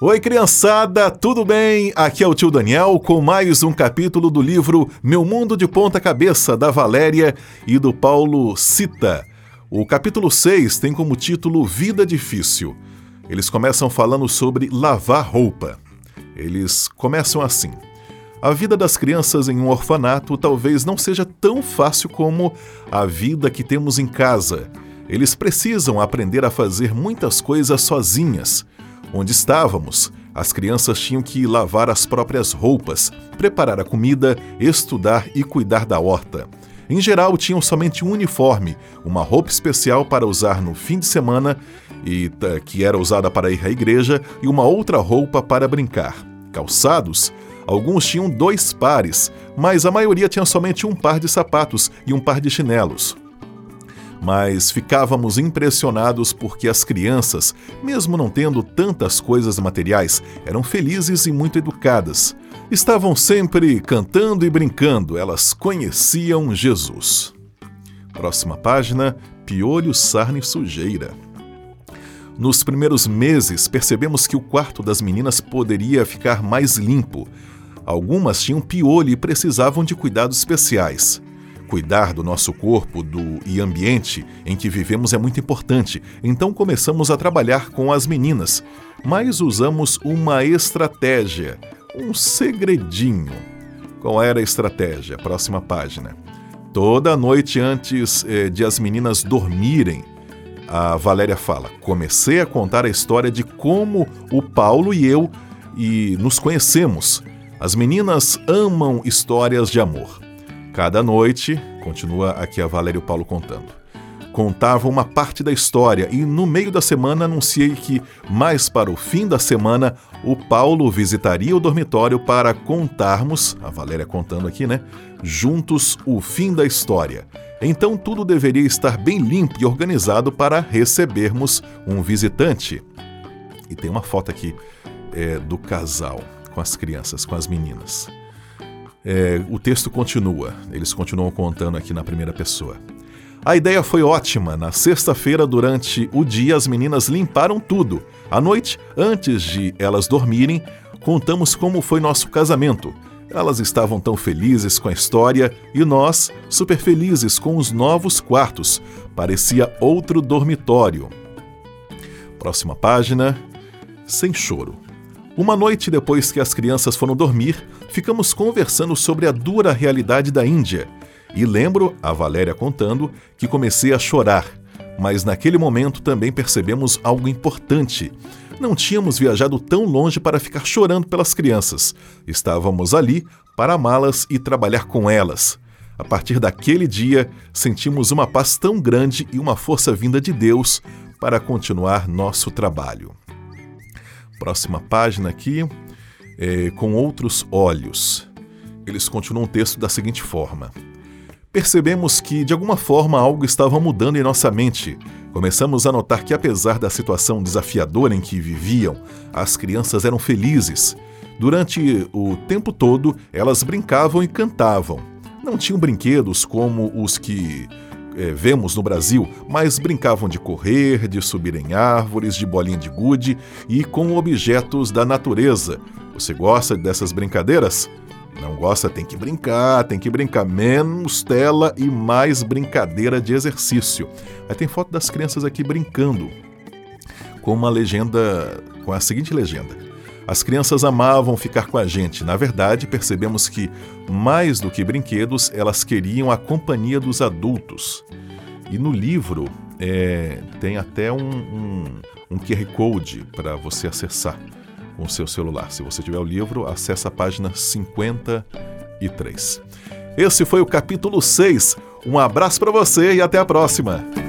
Oi, criançada, tudo bem? Aqui é o tio Daniel com mais um capítulo do livro Meu Mundo de Ponta Cabeça, da Valéria e do Paulo Cita. O capítulo 6 tem como título Vida Difícil. Eles começam falando sobre lavar roupa. Eles começam assim. A vida das crianças em um orfanato talvez não seja tão fácil como a vida que temos em casa. Eles precisam aprender a fazer muitas coisas sozinhas. Onde estávamos, as crianças tinham que lavar as próprias roupas, preparar a comida, estudar e cuidar da horta. Em geral, tinham somente um uniforme, uma roupa especial para usar no fim de semana, e que era usada para ir à igreja, e uma outra roupa para brincar. Calçados? Alguns tinham dois pares, mas a maioria tinha somente um par de sapatos e um par de chinelos mas ficávamos impressionados porque as crianças, mesmo não tendo tantas coisas materiais, eram felizes e muito educadas. Estavam sempre cantando e brincando, elas conheciam Jesus. Próxima página: Piolho, sarna e sujeira. Nos primeiros meses, percebemos que o quarto das meninas poderia ficar mais limpo. Algumas tinham piolho e precisavam de cuidados especiais. Cuidar do nosso corpo do, e ambiente em que vivemos é muito importante, então começamos a trabalhar com as meninas, mas usamos uma estratégia, um segredinho. Qual era a estratégia? Próxima página. Toda noite antes eh, de as meninas dormirem, a Valéria fala: comecei a contar a história de como o Paulo e eu e nos conhecemos. As meninas amam histórias de amor. Cada noite, continua aqui a Valério Paulo contando, contava uma parte da história e no meio da semana anunciei que, mais para o fim da semana, o Paulo visitaria o dormitório para contarmos, a Valéria contando aqui, né, juntos o fim da história. Então tudo deveria estar bem limpo e organizado para recebermos um visitante. E tem uma foto aqui é, do casal com as crianças, com as meninas. É, o texto continua, eles continuam contando aqui na primeira pessoa. A ideia foi ótima. Na sexta-feira, durante o dia, as meninas limparam tudo. À noite, antes de elas dormirem, contamos como foi nosso casamento. Elas estavam tão felizes com a história e nós, super felizes com os novos quartos. Parecia outro dormitório. Próxima página. Sem choro. Uma noite depois que as crianças foram dormir, ficamos conversando sobre a dura realidade da Índia. E lembro, a Valéria contando, que comecei a chorar. Mas naquele momento também percebemos algo importante. Não tínhamos viajado tão longe para ficar chorando pelas crianças. Estávamos ali para amá-las e trabalhar com elas. A partir daquele dia, sentimos uma paz tão grande e uma força vinda de Deus para continuar nosso trabalho. Próxima página aqui, é, com outros olhos. Eles continuam o texto da seguinte forma: Percebemos que, de alguma forma, algo estava mudando em nossa mente. Começamos a notar que, apesar da situação desafiadora em que viviam, as crianças eram felizes. Durante o tempo todo, elas brincavam e cantavam. Não tinham brinquedos como os que é, vemos no Brasil, mas brincavam de correr, de subir em árvores, de bolinha de gude e com objetos da natureza. Você gosta dessas brincadeiras? Não gosta, tem que brincar, tem que brincar. Menos tela e mais brincadeira de exercício. Aí tem foto das crianças aqui brincando, com uma legenda, com a seguinte legenda. As crianças amavam ficar com a gente. Na verdade, percebemos que, mais do que brinquedos, elas queriam a companhia dos adultos. E no livro é, tem até um, um, um QR Code para você acessar com o seu celular. Se você tiver o livro, acesse a página 53. Esse foi o capítulo 6. Um abraço para você e até a próxima!